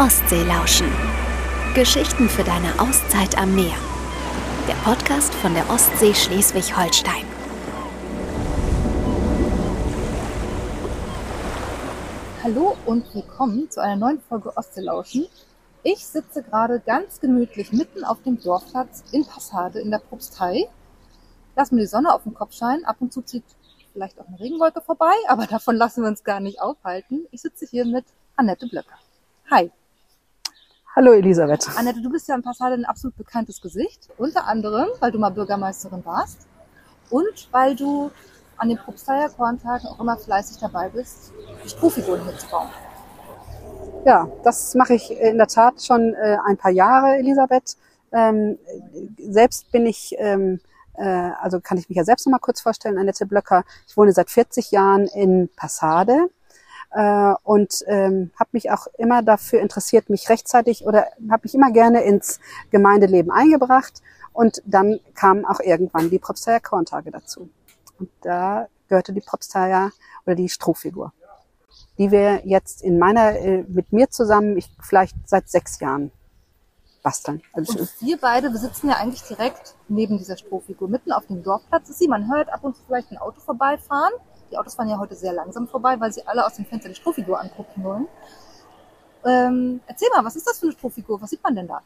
Ostsee lauschen. Geschichten für deine Auszeit am Meer. Der Podcast von der Ostsee Schleswig-Holstein. Hallo und willkommen zu einer neuen Folge Ostseelauschen. Ich sitze gerade ganz gemütlich mitten auf dem Dorfplatz in Passade in der Propstei. Lass mir die Sonne auf den Kopf scheinen. Ab und zu zieht vielleicht auch eine Regenwolke vorbei, aber davon lassen wir uns gar nicht aufhalten. Ich sitze hier mit Annette Blöcker. Hi. Hallo Elisabeth. Annette, du bist ja in Passade ein absolut bekanntes Gesicht. Unter anderem, weil du mal Bürgermeisterin warst und weil du an den Propsteier Korntagen auch immer fleißig dabei bist, die Strohfiguren mitzubauen. Ja, das mache ich in der Tat schon äh, ein paar Jahre, Elisabeth. Ähm, selbst bin ich ähm, äh, also kann ich mich ja selbst noch mal kurz vorstellen, Annette Blöcker. Ich wohne seit 40 Jahren in Passade äh, und ähm, habe mich auch immer dafür interessiert, mich rechtzeitig oder habe mich immer gerne ins Gemeindeleben eingebracht. Und dann kamen auch irgendwann die Propsteier Korntage dazu. Und da gehörte die Propsteier oder die Strohfigur, die wir jetzt in meiner, äh, mit mir zusammen, ich vielleicht seit sechs Jahren basteln. Also und wir beide, wir sitzen ja eigentlich direkt neben dieser Strohfigur. Mitten auf dem Dorfplatz ist sie. Man hört ab und zu vielleicht ein Auto vorbeifahren. Die Autos fahren ja heute sehr langsam vorbei, weil sie alle aus dem Fenster die Strohfigur angucken wollen. Ähm, erzähl mal, was ist das für eine Strohfigur? Was sieht man denn da?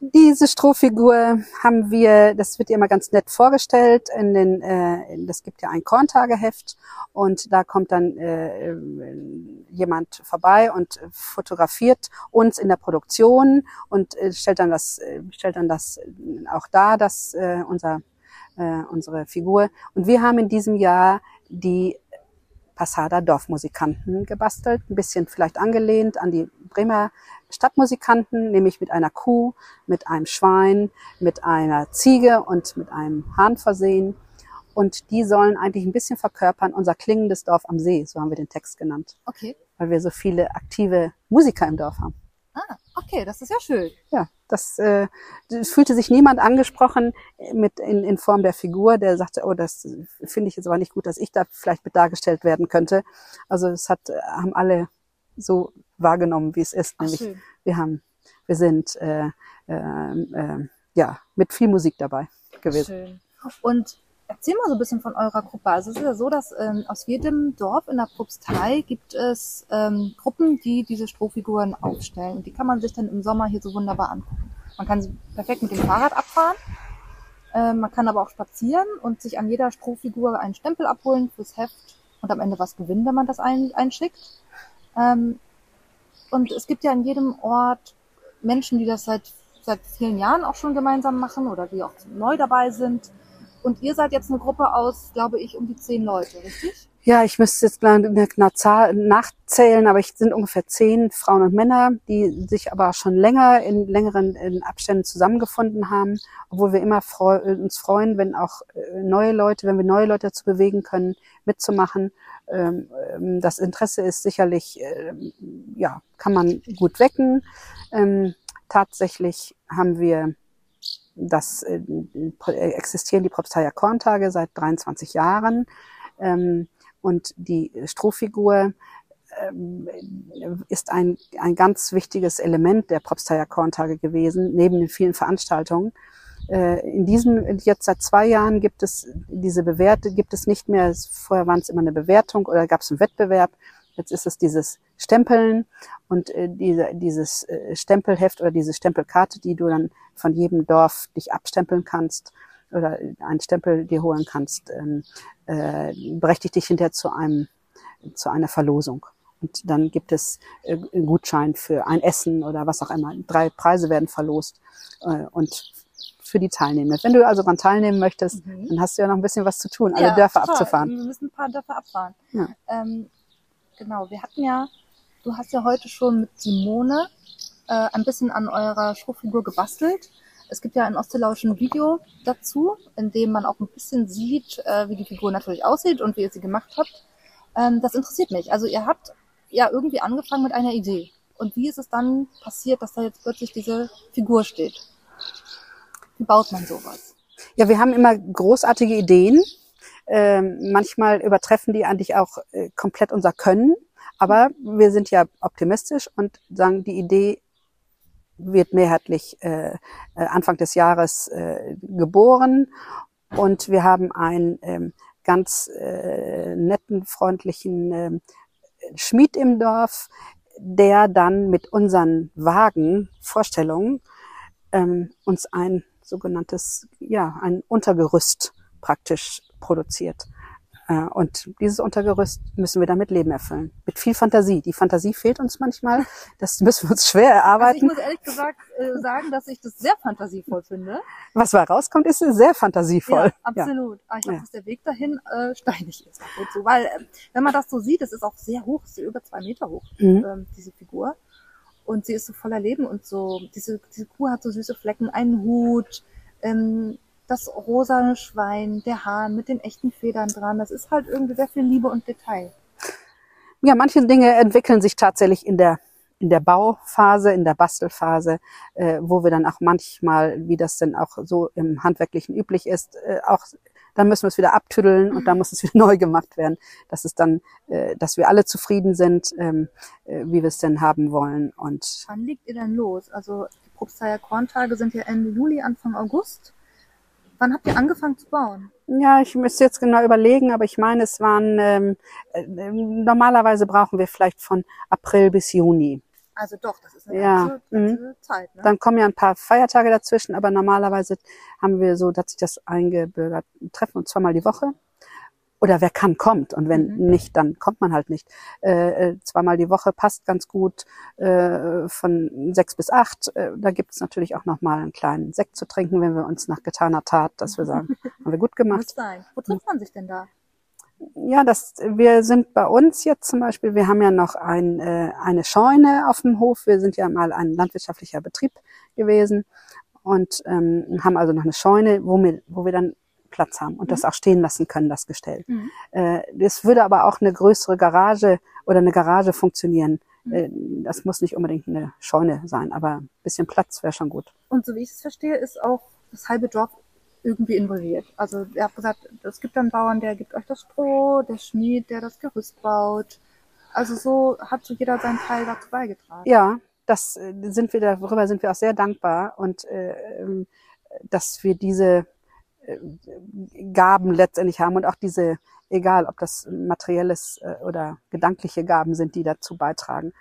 Diese Strohfigur haben wir, das wird immer ganz nett vorgestellt, in den, äh, das gibt ja ein Korntageheft und da kommt dann äh, jemand vorbei und fotografiert uns in der Produktion und äh, stellt dann das, äh, stellt dann das auch dar, dass äh, unser, äh, unsere Figur. Und wir haben in diesem Jahr die Passada Dorfmusikanten gebastelt, ein bisschen vielleicht angelehnt an die Bremer Stadtmusikanten, nämlich mit einer Kuh, mit einem Schwein, mit einer Ziege und mit einem Hahn versehen. Und die sollen eigentlich ein bisschen verkörpern unser klingendes Dorf am See, so haben wir den Text genannt. Okay. Weil wir so viele aktive Musiker im Dorf haben. Ah, okay, das ist ja schön. Ja, das, äh, das fühlte sich niemand angesprochen mit in, in Form der Figur, der sagte, oh, das finde ich jetzt aber nicht gut, dass ich da vielleicht mit dargestellt werden könnte. Also es hat haben alle so wahrgenommen, wie es ist. Ach, nämlich schön. wir haben, wir sind äh, äh, äh, ja mit viel Musik dabei gewesen. Schön. Und erzähl mal so ein bisschen von eurer Gruppe. Also es ist ja so, dass ähm, aus jedem Dorf in der Propstei gibt es ähm, Gruppen, die diese Strohfiguren aufstellen. Und die kann man sich dann im Sommer hier so wunderbar angucken. Man kann sie perfekt mit dem Fahrrad abfahren. Ähm, man kann aber auch spazieren und sich an jeder Strohfigur einen Stempel abholen fürs Heft und am Ende was gewinnen, wenn man das ein, einschickt. Ähm, und es gibt ja in jedem Ort Menschen, die das seit, seit vielen Jahren auch schon gemeinsam machen oder die auch neu dabei sind. Und ihr seid jetzt eine Gruppe aus, glaube ich, um die zehn Leute, richtig? Ja, ich müsste jetzt nachzählen, aber ich sind ungefähr zehn Frauen und Männer, die sich aber schon länger in längeren Abständen zusammengefunden haben, obwohl wir immer freu uns freuen, wenn auch äh, neue Leute, wenn wir neue Leute dazu bewegen können, mitzumachen. Ähm, ähm, Das Interesse ist sicherlich, ähm, ja, kann man gut wecken. Tatsächlich haben wir das äh, existieren die Propsteier Korntage seit 23 Jahren. Ähm, und die Strohfigur ähm, ist ein, ein ganz wichtiges Element der Propsteier Korntage gewesen, neben den vielen Veranstaltungen. Äh, in diesem, jetzt seit zwei Jahren gibt es diese Bewerte, gibt es nicht mehr, vorher waren es immer eine Bewertung oder gab es einen Wettbewerb. Jetzt ist es dieses Stempeln und äh, diese, dieses äh, Stempelheft oder diese Stempelkarte, die du dann von jedem Dorf dich abstempeln kannst oder einen Stempel dir holen kannst, ähm, äh, berechtigt dich hinterher zu einem zu einer Verlosung. Und dann gibt es äh, einen Gutschein für ein Essen oder was auch immer. Drei Preise werden verlost äh, und für die Teilnehmer. Wenn du also daran teilnehmen möchtest, Mhm. dann hast du ja noch ein bisschen was zu tun, alle Dörfer total. abzufahren. Wir müssen ein paar Dörfer abfahren. Ja. Ähm, genau, wir hatten ja, du hast ja heute schon mit Simone äh, ein bisschen an eurer Strohfigur gebastelt. Es gibt ja ein Ostelauschen Video dazu, in dem man auch ein bisschen sieht, äh, wie die Figur natürlich aussieht und wie ihr sie gemacht habt. Ähm, das interessiert mich. Also ihr habt ja irgendwie angefangen mit einer Idee. Und wie ist es dann passiert, dass da jetzt plötzlich diese Figur steht? Wie baut man sowas? Ja, wir haben immer großartige Ideen. Ähm, manchmal übertreffen die eigentlich auch äh, komplett unser Können. Aber wir sind ja optimistisch und sagen, die Idee wird mehrheitlich äh, äh, Anfang des Jahres äh, geboren und wir haben einen ähm, ganz äh, netten, freundlichen äh, Schmied im Dorf, der dann mit unseren Wagen, Vorstellungen, ähm, uns ein sogenanntes, ja, ein Untergerüst praktisch produziert. Äh, Und dieses Untergerüst müssen wir dann mit Leben erfüllen. Mit viel Fantasie. Die Fantasie fehlt uns manchmal. Das müssen wir uns schwer Also ich erarbeiten. muss ehrlich gesagt äh, sagen, dass ich das sehr fantasievoll finde. Was da rauskommt, ist sehr fantasievoll. Ja, absolut. Aber ich glaube, Ja. dass der Weg dahin äh, steinig ist. und zu. Weil, äh, wenn man das so sieht, es ist auch sehr hoch, es ist über zwei Meter hoch, Mhm. ähm, diese Figur. Und sie ist so voller Leben und so, diese, diese Kuh hat so süße Flecken, einen Hut, ähm, das rosane Schwein, der Hahn mit den echten Federn dran. Das ist halt irgendwie sehr viel Liebe und Detail. Ja, manche Dinge entwickeln sich tatsächlich in der in der Bauphase, in der Bastelphase, äh, wo wir dann auch manchmal, wie das denn auch so im Handwerklichen üblich ist, äh, auch dann müssen wir es wieder abtüddeln und dann muss es wieder neu gemacht werden, dass es dann, äh, dass wir alle zufrieden sind, ähm, äh, wie wir es denn haben wollen. Und Wann legt ihr denn los? Also die Probstheier Korntage sind ja Ende Juli, Anfang August. Wann habt ihr angefangen zu bauen? Ja, ich müsste jetzt genau überlegen, aber ich meine, es waren ähm, äh, normalerweise brauchen wir vielleicht von April bis Juni. Also doch, das ist eine Ja, ganze, ganze Zeit. Ne? Dann kommen ja ein paar Feiertage dazwischen, aber normalerweise haben wir so, dass sich das eingebürgert. Treffen uns zweimal die Woche. Oder wer kann, kommt. Und wenn Mhm. nicht, dann kommt man halt nicht. Äh, äh, zweimal die Woche passt ganz gut äh, von sechs bis acht. Äh, da gibt es natürlich auch noch mal einen kleinen Sekt zu trinken, wenn wir uns nach getaner Tat, dass wir sagen, haben wir gut gemacht. Muss sein. Wo trifft man sich denn da? Ja, das, wir sind bei uns jetzt zum Beispiel, wir haben ja noch ein, äh, eine Scheune auf dem Hof. Wir sind ja mal ein landwirtschaftlicher Betrieb gewesen und ähm, haben also noch eine Scheune, wo wir, wo wir dann Platz haben und das auch stehen lassen können, das Gestell. Mhm. Äh, es würde aber auch eine größere Garage oder eine Garage funktionieren. Äh, das muss nicht unbedingt eine Scheune sein, aber ein bisschen Platz wäre schon gut. Und so wie ich es verstehe, ist auch das halbe Dorf irgendwie involviert. Also ihr habt gesagt, es gibt einen Bauern, der gibt euch das Stroh, der Schmied, der das Gerüst baut. Also so hat so jeder seinen Teil dazu beigetragen. Ja, das äh, sind wir darüber sind wir auch sehr dankbar und äh, ähm, dass wir diese Gaben letztendlich haben und auch diese, egal ob das materielles äh, oder gedankliche Gaben sind, die dazu beitragen.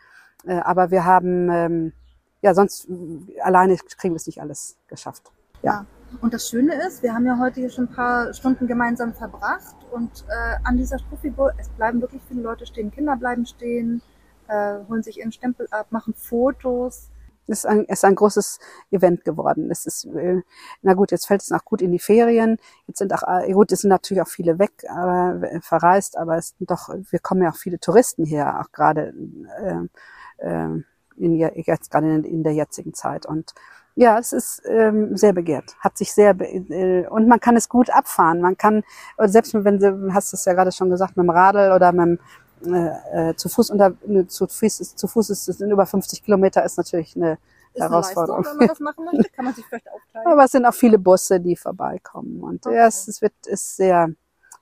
Äh, aber wir haben ähm, ja sonst äh, alleine kriegen wir es nicht alles geschafft. Ja. Und das Schöne ist, wir haben ja heute hier schon ein paar Stunden gemeinsam verbracht und äh, an dieser Strohfigur, es bleiben wirklich viele Leute stehen, Kinder bleiben stehen, äh, holen sich ihren Stempel ab, machen Fotos. Es ist ein, es ist ein großes Event geworden. Es ist, äh, na gut, jetzt fällt es noch gut in die Ferien. Jetzt sind auch, äh, gut, es sind natürlich auch viele weg, aber äh, verreist, aber es sind doch, wir kommen ja auch viele Touristen her, auch gerade äh, äh, in, je- jetzt gerade in, in der jetzigen Zeit. Und ja, es ist ähm, sehr begehrt, hat sich sehr äh, und man kann es gut abfahren. Man kann selbst wenn du hast es ja gerade schon gesagt mit dem Radl oder mit dem äh, äh, zu Fuß unter ne, zu Fuß ist, zu Fuß ist es sind über 50 Kilometer ist natürlich eine Ist eine Herausforderung. Leistung, wenn man das machen möchte, kann man sich vielleicht aufteilen. Aber es sind auch viele Busse, die vorbeikommen und Okay. ja, es, es wird ist sehr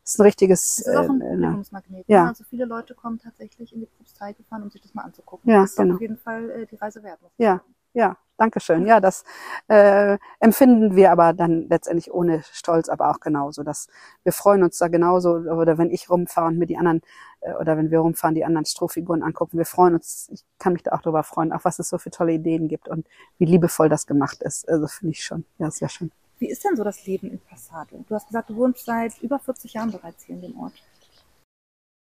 ist ein richtiges Es ist auch ein äh, Publikumsmagnet. ja. ne? Also viele Leute kommen tatsächlich in die Propstei gefahren, um sich das mal anzugucken. Ja, das ist genau. auf jeden Fall äh, die Reise wert. Ja, sagen. Ja, danke schön. Ja, das äh, empfinden wir aber dann letztendlich ohne Stolz, aber auch genauso. Dass wir freuen uns da genauso, oder wenn ich rumfahre und mir die anderen, äh, oder wenn wir rumfahren, die anderen Strohfiguren angucken, wir freuen uns, ich kann mich da auch darüber freuen, auch was es so für tolle Ideen gibt und wie liebevoll das gemacht ist. Also finde ich schon, ja, sehr schön. Wie ist denn so das Leben in Passade? Du hast gesagt, du wohnst seit über 40 Jahren bereits hier in dem Ort.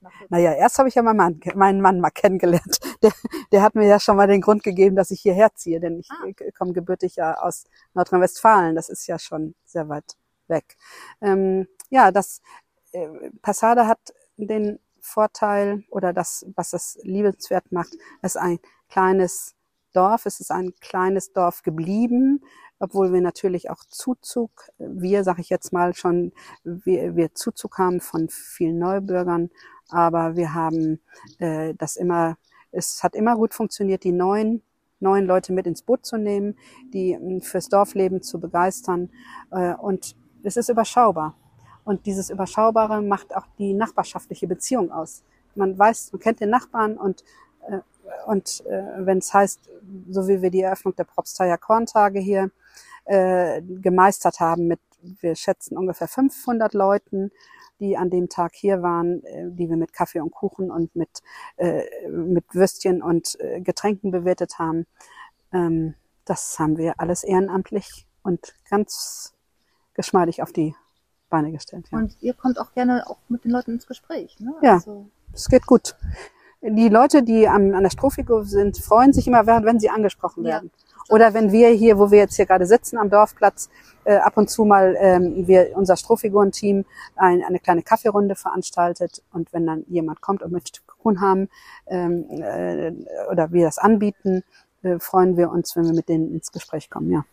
Nach 40 Naja, erst habe ich ja meinen Mann, meinen Mann mal kennengelernt. Der, der hat mir ja schon mal den Grund gegeben, dass ich hierher ziehe, denn ich Ah. komme gebürtig ja aus Nordrhein-Westfalen. Das ist ja schon sehr weit weg. Ähm, ja, das äh, Passade hat den Vorteil oder das, was das liebenswert macht, ist ein kleines Dorf. Es ist ein kleines Dorf geblieben, obwohl wir natürlich auch Zuzug, wir, sage ich jetzt mal schon, wir, wir Zuzug haben von vielen Neubürgern, aber wir haben äh, das immer, es hat immer gut funktioniert, die neuen neuen Leute mit ins Boot zu nehmen, die ähm, fürs Dorfleben zu begeistern. Äh, und es ist überschaubar. Und dieses Überschaubare macht auch die nachbarschaftliche Beziehung aus. man weiß, man kennt den Nachbarn und und äh, wenn es heißt, so wie wir die Eröffnung der Propsteier Korntage hier äh, gemeistert haben mit, wir schätzen ungefähr 500 Leuten, die an dem Tag hier waren, äh, die wir mit Kaffee und Kuchen und mit, äh, mit Würstchen und äh, Getränken bewirtet haben. Ähm, das haben wir alles ehrenamtlich und ganz geschmeidig auf die Beine gestellt. Ja. Und ihr kommt auch gerne auch mit den Leuten ins Gespräch. Ne? Ja. Also, Es geht gut. Die Leute, die am, an der Strohfigur sind, freuen sich immer, während- wenn sie angesprochen Ja. werden. Oder wenn wir hier, wo wir jetzt hier gerade sitzen am Dorfplatz, äh, ab und zu mal ähm, wir unser Strohfigurenteam ein, eine kleine Kaffeerunde veranstaltet und wenn dann jemand kommt und möchte Kuchen haben ähm, äh, oder wir das anbieten, äh, freuen wir uns, wenn wir mit denen ins Gespräch kommen. Ja.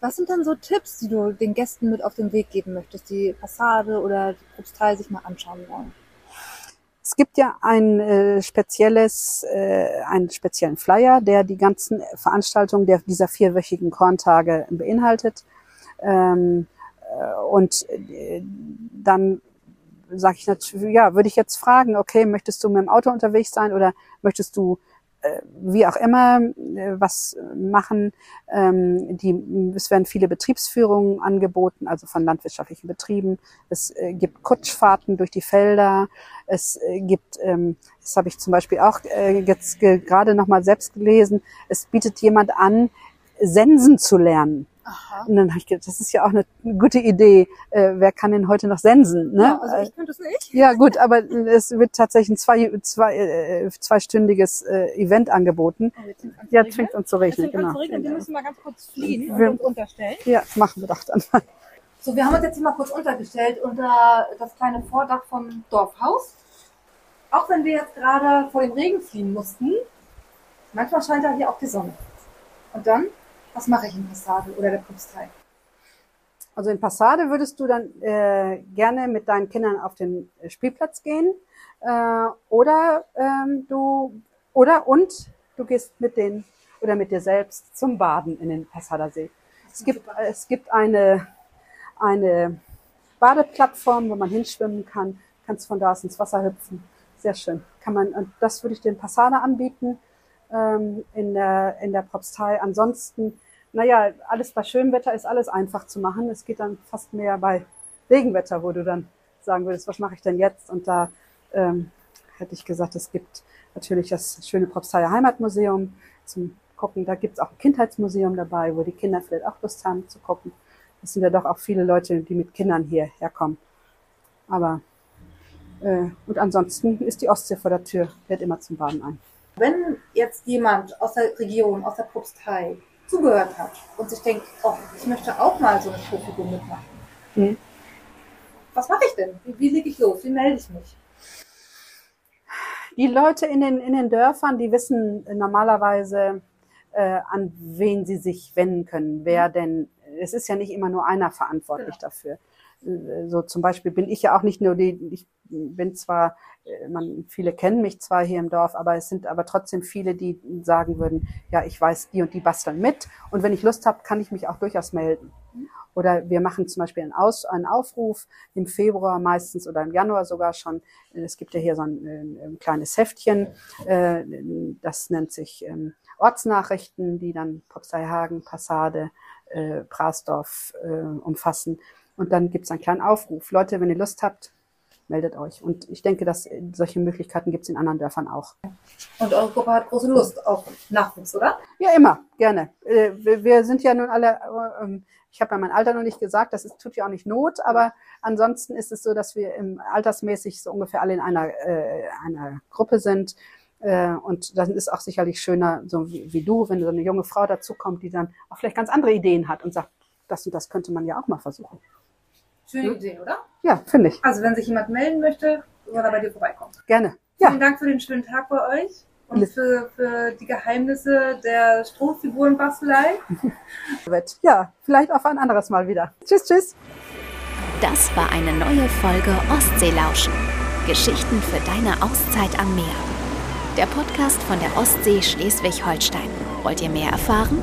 was sind dann so Tipps, die du den Gästen mit auf den Weg geben möchtest, die Fassade oder die Propstei sich mal anschauen wollen? Es gibt ja ein äh, spezielles, äh, einen speziellen Flyer, der die ganzen Veranstaltungen der, dieser vierwöchigen Korntage beinhaltet. Ähm, äh, und äh, dann sage ich natürlich, ja, würde ich jetzt fragen, okay, möchtest du mit dem Auto unterwegs sein oder möchtest du wie auch immer äh, was machen. Ähm, die, es werden viele Betriebsführungen angeboten, also von landwirtschaftlichen Betrieben. Es äh, gibt Kutschfahrten durch die Felder. Es äh, gibt, ähm, das habe ich zum Beispiel auch äh, jetzt ge gerade noch mal selbst gelesen, es bietet jemand an, Sensen zu lernen. Aha. Und dann habe ich gedacht, das ist ja auch eine gute Idee. Äh, wer kann denn heute noch sensen? Ne? Ja, also ich könnte es nicht. Ja, gut, aber es wird tatsächlich ein zwei, zwei, äh, zweistündiges äh, Event angeboten. Oh, jetzt Ja, regnen. fängt uns zu regnen, genau. zu regnen. Wir müssen mal ganz kurz fliehen und Wir- uns unterstellen. Ja, machen wir doch dann. So, wir haben uns jetzt hier mal kurz untergestellt unter das kleine Vordach vom Dorfhaus. Auch wenn wir jetzt gerade vor dem Regen fliehen mussten, manchmal scheint da hier auch die Sonne. Und dann, was mache ich in Passade oder der Propstei? Also in Passade würdest du dann äh, gerne mit deinen Kindern auf den äh, Spielplatz gehen äh, oder ähm, du oder und du gehst mit den oder mit dir selbst zum Baden in den Passader See. Es gibt es gibt eine eine Badeplattform, wo man hinschwimmen kann, kannst von da aus ins Wasser hüpfen. Sehr schön. Kann man und das würde ich den Passader anbieten ähm, in der in der Propstei. Ansonsten naja, alles bei schönem Wetter ist alles einfach zu machen. Es geht dann fast mehr bei Regenwetter, wo du dann sagen würdest, was mache ich denn jetzt? Und da ähm, hätte ich gesagt, es gibt natürlich das schöne Propsteier Heimatmuseum zum Gucken. Da gibt's auch ein Kindheitsmuseum dabei, wo die Kinder vielleicht auch Lust haben zu gucken. Das sind ja doch auch viele Leute, die mit Kindern hierher kommen. Aber äh, und ansonsten ist die Ostsee vor der Tür, lädt immer zum Baden ein. Wenn jetzt jemand aus der Region, aus der Propstei zugehört hat und sich denkt, oh, ich möchte auch mal so eine Showfigur mitmachen. Mhm. Was mache ich denn? Wie, wie lege ich los? Wie melde ich mich? Die Leute in den, in den Dörfern, die wissen normalerweise, äh, an wen sie sich wenden können. Wer denn, es ist ja nicht immer nur einer verantwortlich dafür. Äh, So zum Beispiel bin ich ja auch nicht nur die, ich bin zwar, äh, man, viele kennen mich zwar hier im Dorf, aber es sind aber trotzdem viele, die sagen würden, ja, ich weiß, die und die basteln mit. Und wenn ich Lust habe, kann ich mich auch durchaus melden. Oder wir machen zum Beispiel einen, Aus, einen Aufruf im Februar meistens oder im Januar sogar schon. Es gibt ja hier so ein, ein, ein kleines Heftchen, äh, das nennt sich ähm, Ortsnachrichten, die dann Propsteihagen, Passade, äh, Prasdorf äh, umfassen. Und dann gibt es einen kleinen Aufruf. Leute, wenn ihr Lust habt, meldet euch. Und ich denke, dass solche Möglichkeiten gibt es in anderen Dörfern auch. Und eure Gruppe hat große Lust auf Nachwuchs, oder? Ja, immer, gerne. Äh, Wir, sind ja nun alle, äh, ähm, ich habe ja mein Alter noch nicht gesagt, das ist, tut ja auch nicht Not, aber ansonsten ist es so, dass wir im altersmäßig so ungefähr alle in einer, äh, einer Gruppe sind. Äh, und dann ist auch sicherlich schöner, so wie, wie du, wenn so eine junge Frau dazukommt, die dann auch vielleicht ganz andere Ideen hat und sagt, das und das könnte man ja auch mal versuchen. Schöne Hm? Idee, oder? Ja, finde ich. Also, wenn sich jemand melden möchte, soll er bei dir vorbeikommen. Gerne. Ja, Vielen Dank für den schönen Tag bei euch und für, für die Geheimnisse der Strohfigurenbastelei. Ja, vielleicht auf ein anderes Mal wieder. Tschüss, tschüss. Das war eine neue Folge Ostseelauschen. Geschichten für deine Auszeit am Meer. Der Podcast von der Ostsee Schleswig-Holstein. Wollt ihr mehr erfahren?